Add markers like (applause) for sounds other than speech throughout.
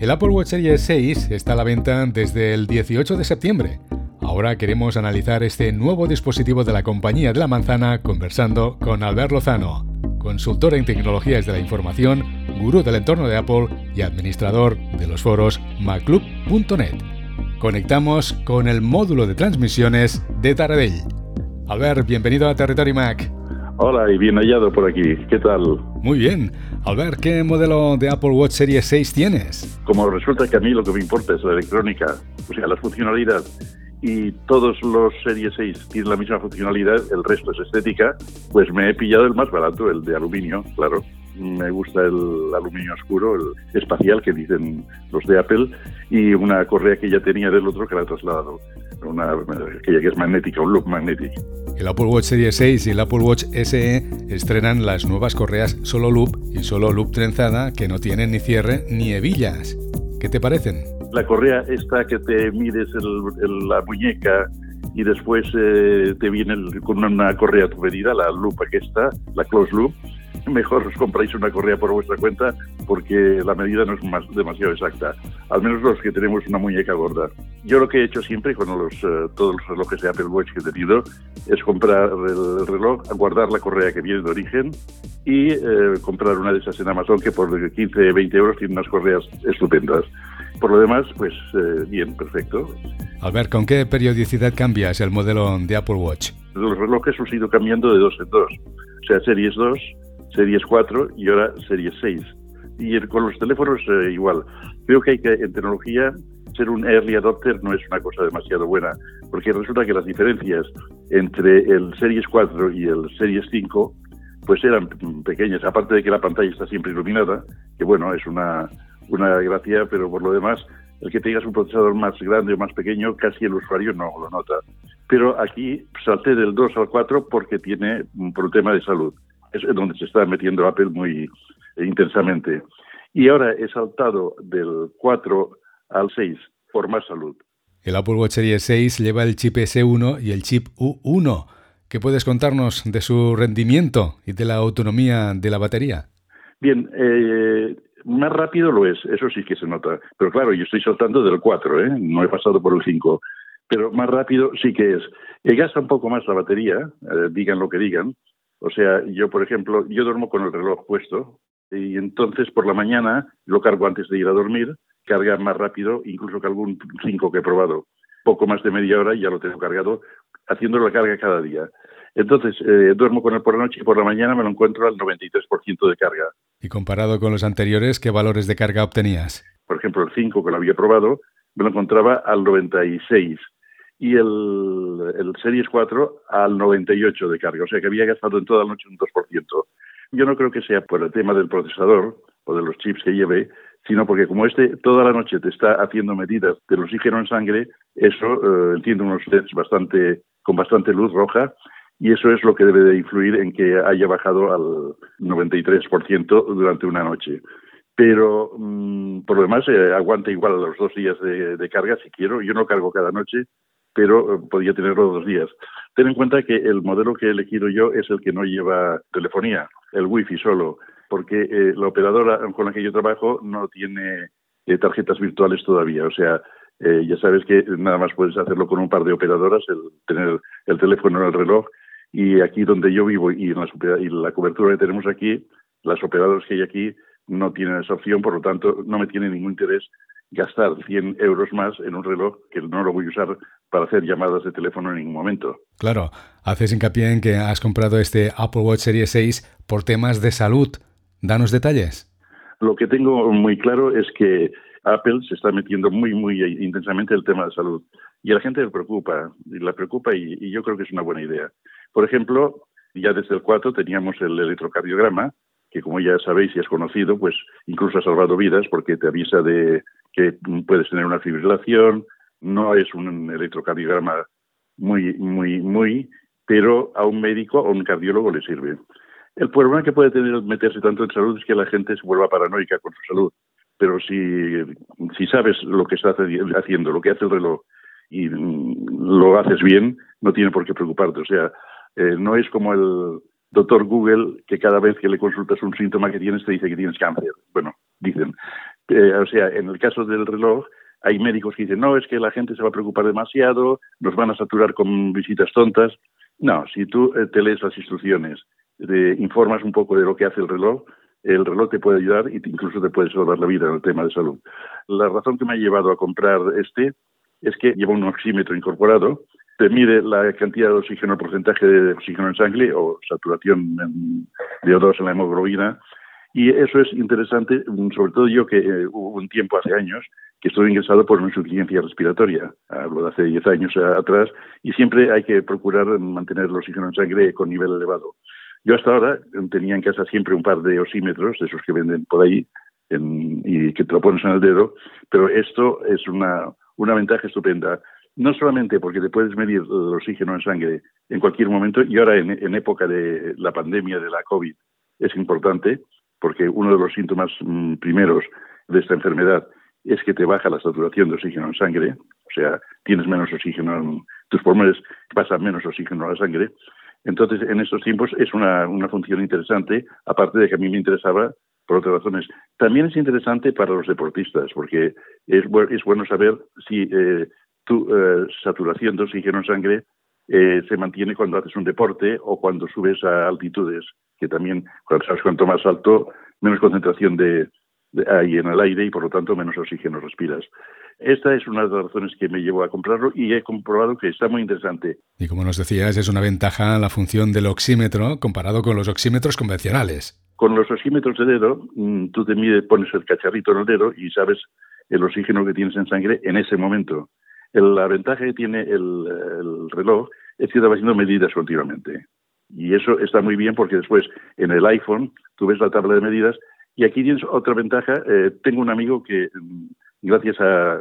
El Apple Watch Series 6 está a la venta desde el 18 de septiembre. Ahora queremos analizar este nuevo dispositivo de la compañía de la manzana conversando con Albert Lozano, consultor en tecnologías de la información, gurú del entorno de Apple y administrador de los foros maclub.net. Conectamos con el módulo de transmisiones de Taradell. Albert, bienvenido a Territory Mac. Hola y bien hallado por aquí. ¿Qué tal? Muy bien. Albert, ¿qué modelo de Apple Watch Series 6 tienes? Como resulta que a mí lo que me importa es la electrónica, o sea, la funcionalidad, y todos los Series 6 tienen la misma funcionalidad, el resto es estética, pues me he pillado el más barato, el de aluminio, claro. Me gusta el aluminio oscuro, el espacial que dicen los de Apple, y una correa que ya tenía del otro que la he trasladado, una que es magnética, un loop magnético. El Apple Watch Series 6 y el Apple Watch SE estrenan las nuevas correas solo loop y solo loop trenzada que no tienen ni cierre ni hebillas. ¿Qué te parecen? La correa esta que te mides la muñeca y después eh, te viene con una correa tu medida, la loop está, la close loop, (laughs) mejor os compráis una correa por vuestra cuenta porque la medida no es más, demasiado exacta, al menos los que tenemos una muñeca gorda. Yo lo que he hecho siempre con los, eh, todos los relojes de Apple Watch que he tenido es comprar el reloj, guardar la correa que viene de origen y eh, comprar una de esas en Amazon que por 15, 20 euros tiene unas correas estupendas. Por lo demás, pues eh, bien, perfecto. Albert, ¿con qué periodicidad cambias el modelo de Apple Watch? Los relojes han ido cambiando de dos en dos. O sea, Series 2 Series 4 y ahora Series 6. Y con los teléfonos eh, igual. Creo que hay que, en tecnología, ser un early adopter no es una cosa demasiado buena, porque resulta que las diferencias entre el Series 4 y el Series 5 pues eran pequeñas, aparte de que la pantalla está siempre iluminada, que bueno, es una, una gracia, pero por lo demás, el que tengas un procesador más grande o más pequeño, casi el usuario no lo nota. Pero aquí salté del 2 al 4 porque tiene un problema de salud es donde se está metiendo Apple muy intensamente. Y ahora he saltado del 4 al 6 por más salud. El Apple Watch Series 6 lleva el chip S1 y el chip U1. ¿Qué puedes contarnos de su rendimiento y de la autonomía de la batería? Bien, eh, más rápido lo es, eso sí que se nota. Pero claro, yo estoy saltando del 4, ¿eh? no he pasado por el 5. Pero más rápido sí que es. Eh, gasta un poco más la batería, eh, digan lo que digan, o sea, yo, por ejemplo, yo duermo con el reloj puesto y entonces por la mañana lo cargo antes de ir a dormir, carga más rápido, incluso que algún 5 que he probado. Poco más de media hora y ya lo tengo cargado, haciendo la carga cada día. Entonces, eh, duermo con él por la noche y por la mañana me lo encuentro al 93% de carga. ¿Y comparado con los anteriores, qué valores de carga obtenías? Por ejemplo, el 5 que lo había probado, me lo encontraba al 96 y el, el Series 4 al 98 de carga, o sea que había gastado en toda la noche un 2%. Yo no creo que sea por el tema del procesador o de los chips que lleve, sino porque como este toda la noche te está haciendo medidas del oxígeno en sangre, eso eh, entiende unos LEDs bastante, con bastante luz roja y eso es lo que debe de influir en que haya bajado al 93% durante una noche. Pero mm, por lo demás eh, aguanta igual a los dos días de, carga si quiero. Yo no cargo cada noche, pero eh, podía tenerlo dos días. Ten en cuenta que el modelo que he elegido yo es el que no lleva telefonía, el wifi solo, porque eh, la operadora con la que yo trabajo no tiene eh, tarjetas virtuales todavía. O sea, ya sabes que nada más puedes hacerlo con un par de operadoras, el tener el teléfono en el reloj. Y aquí donde yo vivo y, en la, y la cobertura que tenemos aquí, las operadoras que hay aquí no tienen esa opción, por lo tanto no me tiene ningún interés gastar 100 euros más en un reloj que no lo voy a usar para hacer llamadas de teléfono en ningún momento. Claro, haces hincapié en que has comprado este Apple Watch Series 6 por temas de salud. Danos detalles. Lo que tengo muy claro es que Apple se está metiendo muy, muy intensamente en el tema de salud. Y a la gente le preocupa, y la preocupa y, y yo creo que es una buena idea. Por ejemplo, ya desde el 4 teníamos el electrocardiograma, que como ya sabéis y has conocido, pues incluso ha salvado vidas porque te avisa de que puedes tener una fibrilación, no es un electrocardiograma muy, muy, muy, pero a un médico o a un cardiólogo le sirve. El problema que puede tener meterse tanto en salud es que la gente se vuelva paranoica con su salud. Pero si, sabes lo que estás haciendo, lo que hace el reloj, y mm, lo haces bien, no tiene por qué preocuparte. O sea, eh, no es como el doctor Google que cada vez que le consultas un síntoma que tienes te dice que tienes cáncer. Bueno, dicen Eh, o sea, en el caso del reloj, hay médicos que dicen, no, es que la gente se va a preocupar demasiado, nos van a saturar con visitas tontas. No, si tú eh, te lees las instrucciones, informas un poco de lo que hace el reloj, el reloj te puede ayudar y incluso te puede salvar la vida en el tema de salud. La razón que me ha llevado a comprar este es que lleva un oxímetro incorporado, te mide la cantidad de oxígeno, el porcentaje de oxígeno en sangre o saturación de O2 en la hemoglobina, y eso es interesante, sobre todo yo que eh, hubo un tiempo hace años que estuve ingresado por una insuficiencia respiratoria, hablo de hace 10 años atrás, y siempre hay que procurar mantener el oxígeno en sangre con nivel elevado. Yo hasta ahora tenía en casa siempre un par de oxímetros, de esos que venden por ahí, y que te lo pones en el dedo, pero esto es una, una ventaja estupenda. No solamente porque te puedes medir el oxígeno en sangre en cualquier momento, y ahora en, época de la pandemia de la COVID es importante, porque uno de los síntomas mm, primeros de esta enfermedad es que te baja la saturación de oxígeno en sangre, o sea, tienes menos oxígeno en tus pulmones, pasa menos oxígeno a la sangre. Entonces, en estos tiempos es una, una función interesante, aparte de que a mí me interesaba por otras razones. También es interesante para los deportistas, porque es, es bueno saber si eh, tu eh, saturación de oxígeno en sangre eh, se mantiene cuando haces un deporte o cuando subes a altitudes, que también, cuando sabes cuanto más alto, menos concentración de, hay en el aire y por lo tanto menos oxígeno respiras. Esta es una de las razones que me llevó a comprarlo y he comprobado que está muy interesante. Y como nos decías, es una ventaja la función del oxímetro comparado con los oxímetros convencionales. Con los oxímetros de dedo, mm, tú te mides, pones el cacharrito en el dedo y sabes el oxígeno que tienes en sangre en ese momento. La ventaja que tiene el, reloj es que te va haciendo medidas continuamente. Y eso está muy bien porque después en el iPhone tú ves la tabla de medidas y aquí tienes otra ventaja. Eh, tengo un amigo que, mm, gracias a,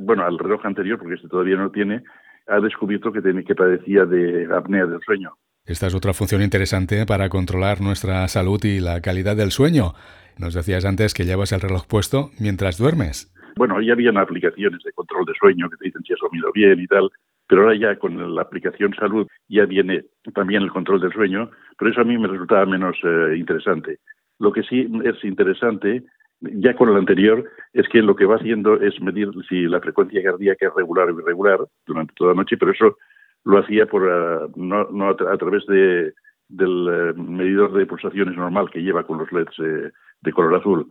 bueno, al reloj anterior, porque este todavía no tiene, ha descubierto que, que padecía de apnea del sueño. Esta es otra función interesante para controlar nuestra salud y la calidad del sueño. Nos decías antes que llevas el reloj puesto mientras duermes. Bueno, ya habían aplicaciones de control de sueño que te dicen si has dormido bien y tal, pero ahora ya con la aplicación salud ya viene también el control del sueño, pero eso a mí me resultaba menos eh, interesante. Lo que sí es interesante, ya con el anterior, es que lo que va haciendo es medir si la frecuencia cardíaca es regular o irregular durante toda la noche, pero eso lo hacía por eh, no, no a, través de, del eh, medidor de pulsaciones normal que lleva con los LEDs eh, de color azul.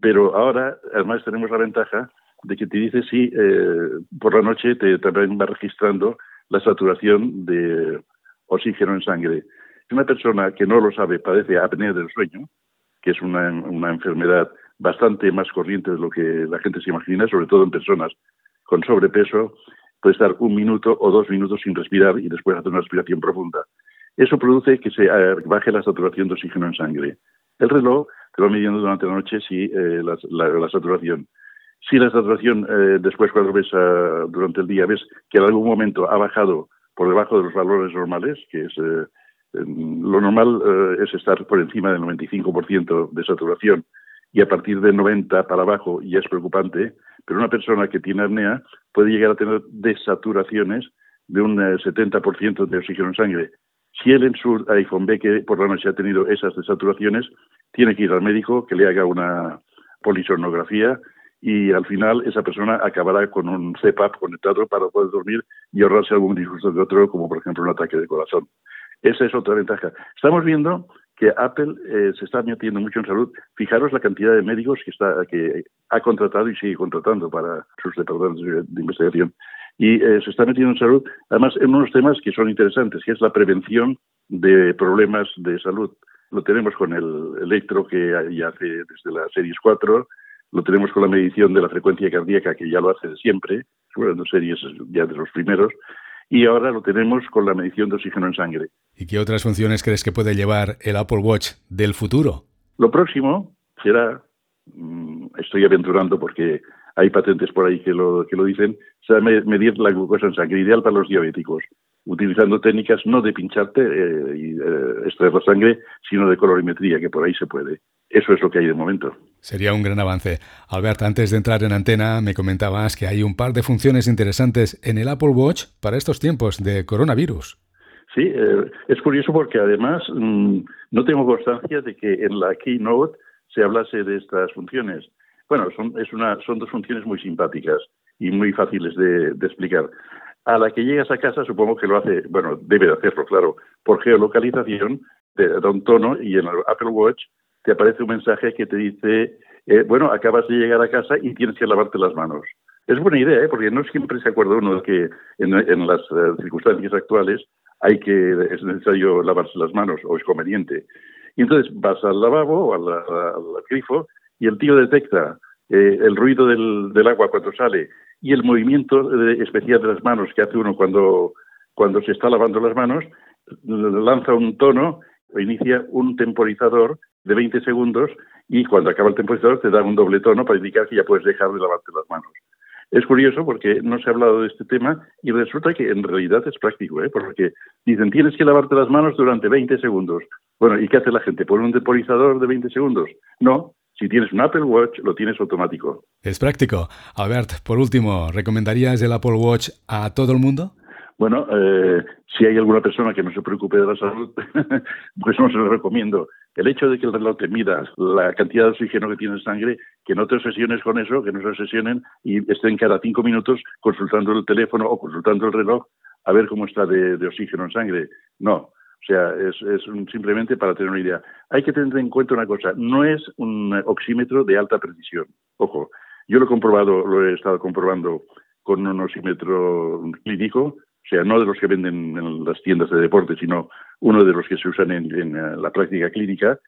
Pero ahora, además, tenemos la ventaja de que te dice si por la noche te también va registrando la saturación de oxígeno en sangre. Una persona que no lo sabe padece apnea del sueño, que es una, una enfermedad bastante más corriente de lo que la gente se imagina, sobre todo en personas con sobrepeso, puede estar un minuto o dos minutos sin respirar y después hacer una respiración profunda. Eso produce que se eh, baje la saturación de oxígeno en sangre. El reloj te va midiendo durante la noche si eh, la, saturación. Si la saturación eh, después cuando ves ah, durante el día ves que en algún momento ha bajado por debajo de los valores normales, que es lo normal es estar por encima del 95% de saturación y a partir de 90 para abajo ya es preocupante, pero una persona que tiene apnea puede llegar a tener desaturaciones de un 70% eh, de oxígeno en sangre. Si él en su iPhone ve que por la noche ha tenido esas desaturaciones, tiene que ir al médico que le haga una polisonografía y al final esa persona acabará con un CPAP conectado para poder dormir y ahorrarse algún disgusto de otro, como por ejemplo un ataque de corazón. Esa es otra ventaja. Estamos viendo que Apple eh, se está metiendo mucho en salud. Fijaros la cantidad de médicos que, está, que ha contratado y sigue contratando para sus departamentos de investigación. Y eh, se está metiendo en salud, además, en unos temas que son interesantes, que es la prevención de problemas de salud. Lo tenemos con el electro que ya hace desde la Series 4, lo tenemos con la medición de la frecuencia cardíaca que ya lo hace de siempre, bueno, series ya de los primeros, y ahora lo tenemos con la medición de oxígeno en sangre. ¿Y qué otras funciones crees que puede llevar el Apple Watch del futuro? Lo próximo será, mm, estoy aventurando porque hay patentes por ahí que lo, que lo dicen, será medir la glucosa en sangre, ideal para los diabéticos, utilizando técnicas no de pincharte eh, y eh, extraer la sangre, sino de colorimetría, que por ahí se puede. Eso es lo que hay de momento. Sería un gran avance. Albert, antes de entrar en antena, me comentabas que hay un par de funciones interesantes en el Apple Watch para estos tiempos de coronavirus. Sí, eh, es curioso porque además mm, no tengo constancia de que en la keynote se hablase de estas funciones. Bueno, son, es una, son dos funciones muy simpáticas y muy fáciles de, explicar. A la que llegas a casa, supongo que lo hace, bueno, debe de hacerlo, claro, por geolocalización, te da un tono y en el Apple Watch te aparece un mensaje que te dice, eh, bueno, acabas de llegar a casa y tienes que lavarte las manos. Es buena idea, ¿eh? porque no siempre se acuerda uno de que en, las eh, circunstancias actuales hay que es necesario lavarse las manos o es conveniente. Y entonces vas al lavabo o al, grifo y el tío detecta eh, el ruido del, del, agua cuando sale y el movimiento especial de las manos que hace uno cuando, cuando se está lavando las manos, lanza un tono o inicia un temporizador de 20 segundos y cuando acaba el temporizador te da un doble tono para indicar que ya puedes dejar de lavarte las manos. Es curioso porque no se ha hablado de este tema y resulta que en realidad es práctico, ¿eh? porque dicen tienes que lavarte las manos durante 20 segundos. Bueno, ¿y qué hace la gente? ¿Pone un temporizador de 20 segundos? No, si tienes un Apple Watch, lo tienes automático. Es práctico. Albert, por último, ¿recomendarías el Apple Watch a todo el mundo? Bueno, eh, si hay alguna persona que no se preocupe de la salud, (laughs) pues no se lo recomiendo. El hecho de que el reloj te mida la cantidad de oxígeno que tiene en sangre, que no te obsesiones con eso, que no se obsesionen y estén cada cinco minutos consultando el teléfono o consultando el reloj a ver cómo está de, oxígeno en sangre. No, o sea, es, simplemente para tener una idea. Hay que tener en cuenta una cosa, no es un oxímetro de alta precisión. Ojo, yo lo he comprobado, lo he estado comprobando con un oxímetro clínico o sea, no de los que venden en las tiendas de deporte, sino uno de los que se usan en, eh, la práctica clínica.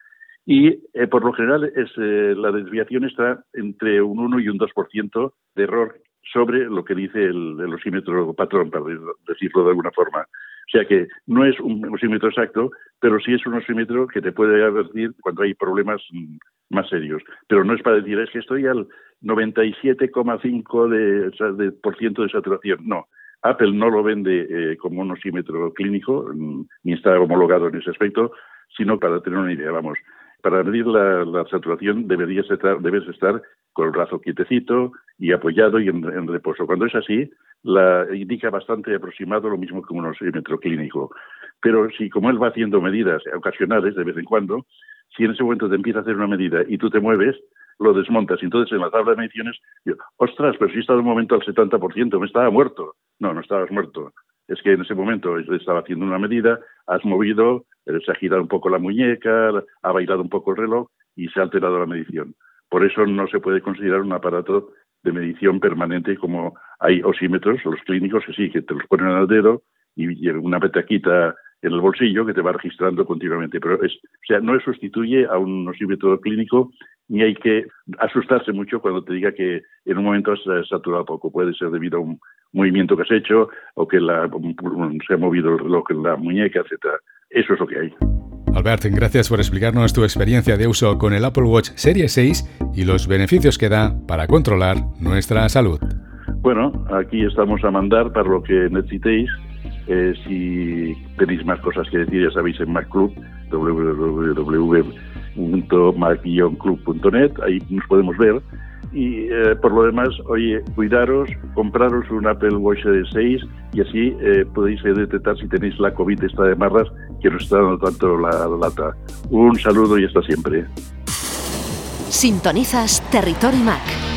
Y eh, por lo general es, eh, la desviación está entre un 1 y un 2% de error sobre lo que dice el, el osímetro patrón, para decirlo de alguna forma. O sea que no es un osímetro exacto, pero sí es un osímetro que te puede advertir cuando hay problemas mm, más serios. Pero no es para decir, es que estoy al 97,5% de, de, por ciento de saturación. No, Apple no lo vende eh, como un osímetro clínico, mm, ni está homologado en ese aspecto, sino para tener una idea, vamos, para medir la, saturación deberías estar, debes estar con el brazo quietecito y apoyado y en, reposo. Cuando es así, la indica bastante aproximado lo mismo que un osímetro clínico. Pero si como él va haciendo medidas ocasionales de vez en cuando, si en ese momento te empieza a hacer una medida y tú te mueves, lo desmontas. Entonces en la tabla de mediciones, yo, ostras, pero si he estado un momento al 70%, me estaba muerto. No, no estabas muerto. Es que en ese momento estaba haciendo una medida, has movido, eh, se ha girado un poco la muñeca, ha bailado un poco el reloj y se ha alterado la medición. Por eso no se puede considerar un aparato de medición permanente como hay osímetros, los clínicos que sí, que te los ponen al dedo y una petaquita en el bolsillo que te va registrando continuamente. Pero es, o sea, no sustituye a un osímetro clínico ni hay que asustarse mucho cuando te diga que en un momento has saturado poco. Puede ser debido a un movimiento que has hecho o que se ha movido el reloj en la muñeca, etcétera. Eso es lo que hay. Albert, gracias por explicarnos tu experiencia de uso con el Apple Watch Serie 6 y los beneficios que da para controlar nuestra salud. Bueno, aquí estamos a mandar para lo que necesitéis. Eh, si tenéis más cosas que decir, ya sabéis en Mac Club, www mac-club.net, ahí nos podemos ver. Y eh, por lo demás, oye, cuidaros, compraros un Apple Watch de 6 y así eh, podéis detectar si tenéis la COVID esta de marras que nos está dando tanto la, lata. Un saludo y hasta siempre. Sintonizas Territory Mac.